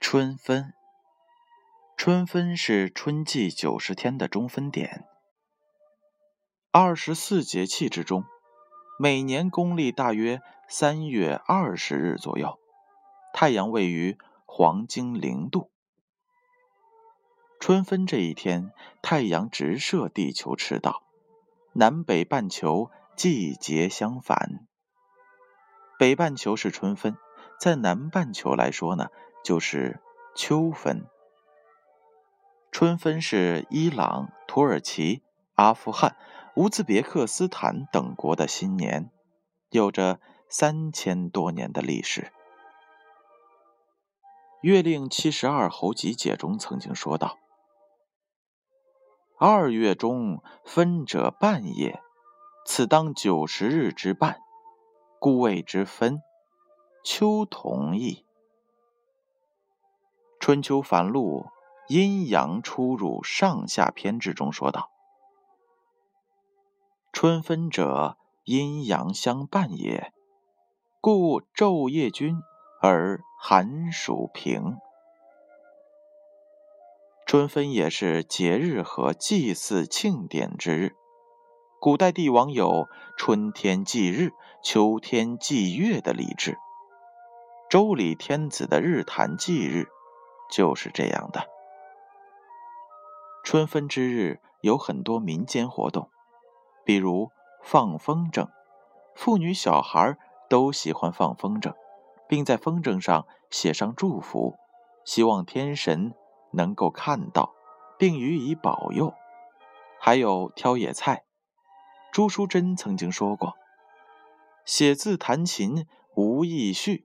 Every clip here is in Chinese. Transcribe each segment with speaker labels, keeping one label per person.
Speaker 1: 春分，春分是春季九十天的中分点。二十四节气之中，每年公历大约三月二十日左右，太阳位于黄经零度。春分这一天，太阳直射地球赤道，南北半球季节相反。北半球是春分，在南半球来说呢？就是秋分。春分是伊朗、土耳其、阿富汗、乌兹别克斯坦等国的新年，有着三千多年的历史。《月令七十二候集解》中曾经说道：“二月中分者半也，此当九十日之半，故谓之分。秋同义。”春秋繁露阴阳出入上下篇之中说道：“春分者，阴阳相伴也，故昼夜均而寒暑平。春分也是节日和祭祀庆典之日。古代帝王有春天祭日、秋天祭月的礼制。周礼天子的日坛祭日。”就是这样的。春分之日有很多民间活动，比如放风筝，妇女小孩都喜欢放风筝，并在风筝上写上祝福，希望天神能够看到，并予以保佑。还有挑野菜，朱淑珍曾经说过：“写字弹琴无意绪，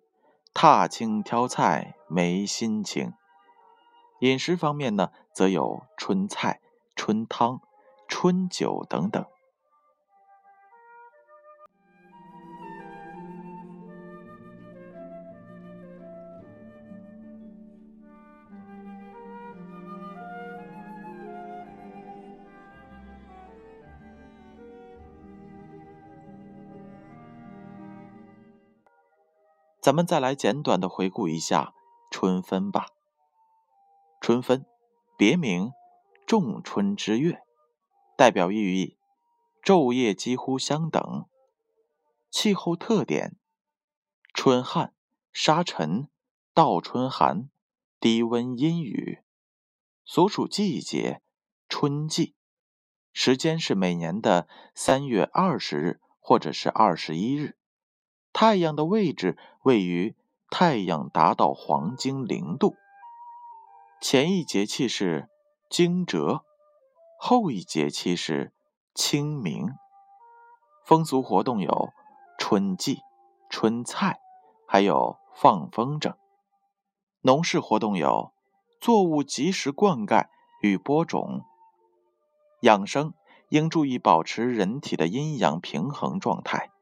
Speaker 1: 踏青挑菜没心情。”饮食方面呢，则有春菜、春汤、春酒等等。咱们再来简短的回顾一下春分吧。春分，别名仲春之月，代表寓意昼夜几乎相等。气候特点：春旱、沙尘、倒春寒、低温阴雨。所属季节：春季。时间是每年的三月二十日或者是二十一日。太阳的位置位于太阳达到黄金零度。前一节气是惊蛰，后一节气是清明。风俗活动有春祭、春菜，还有放风筝。农事活动有作物及时灌溉与播种。养生应注意保持人体的阴阳平衡状态。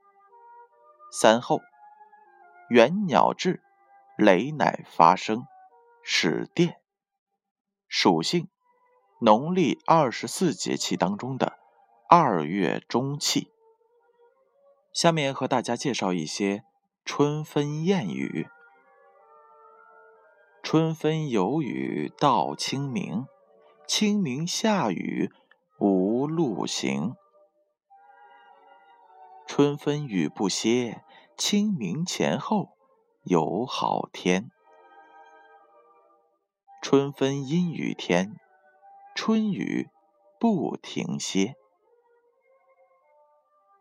Speaker 1: 三候：猿鸟至，雷乃发声，始电。属性：农历二十四节气当中的二月中气。下面和大家介绍一些春分谚语：春分有雨到清明，清明下雨无路行。春分雨不歇，清明前后有好天。春分阴雨天，春雨不停歇。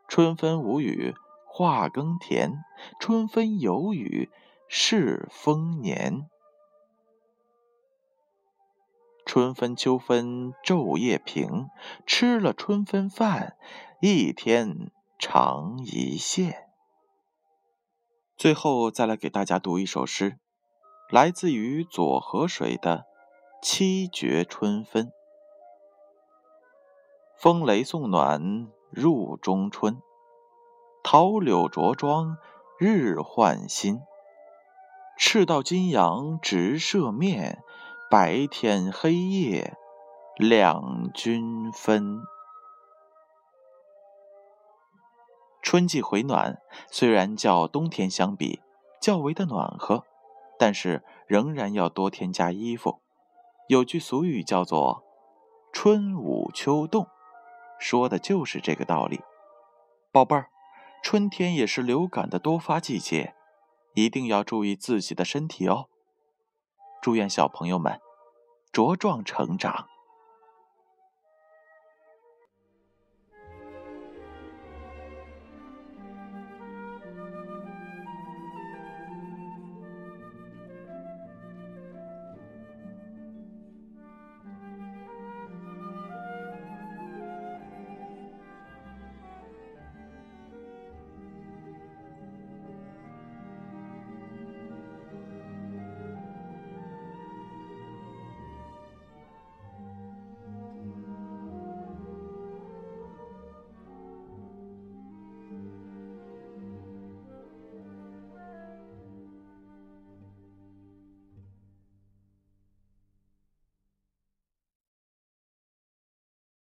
Speaker 1: 春分无雨话耕田，春分有雨是丰年。春分秋分昼夜平，吃了春分饭，一天长一线。最后再来给大家读一首诗。来自于左河水的《七绝春分》：风雷送暖入中春，桃柳着装日换新。赤道金阳直射面，白天黑夜两均分。春季回暖，虽然较冬天相比较为的暖和，但是仍然要多添加衣服。有句俗语叫做“春捂秋冻”，说的就是这个道理。宝贝儿，春天也是流感的多发季节，一定要注意自己的身体哦。祝愿小朋友们茁壮成长。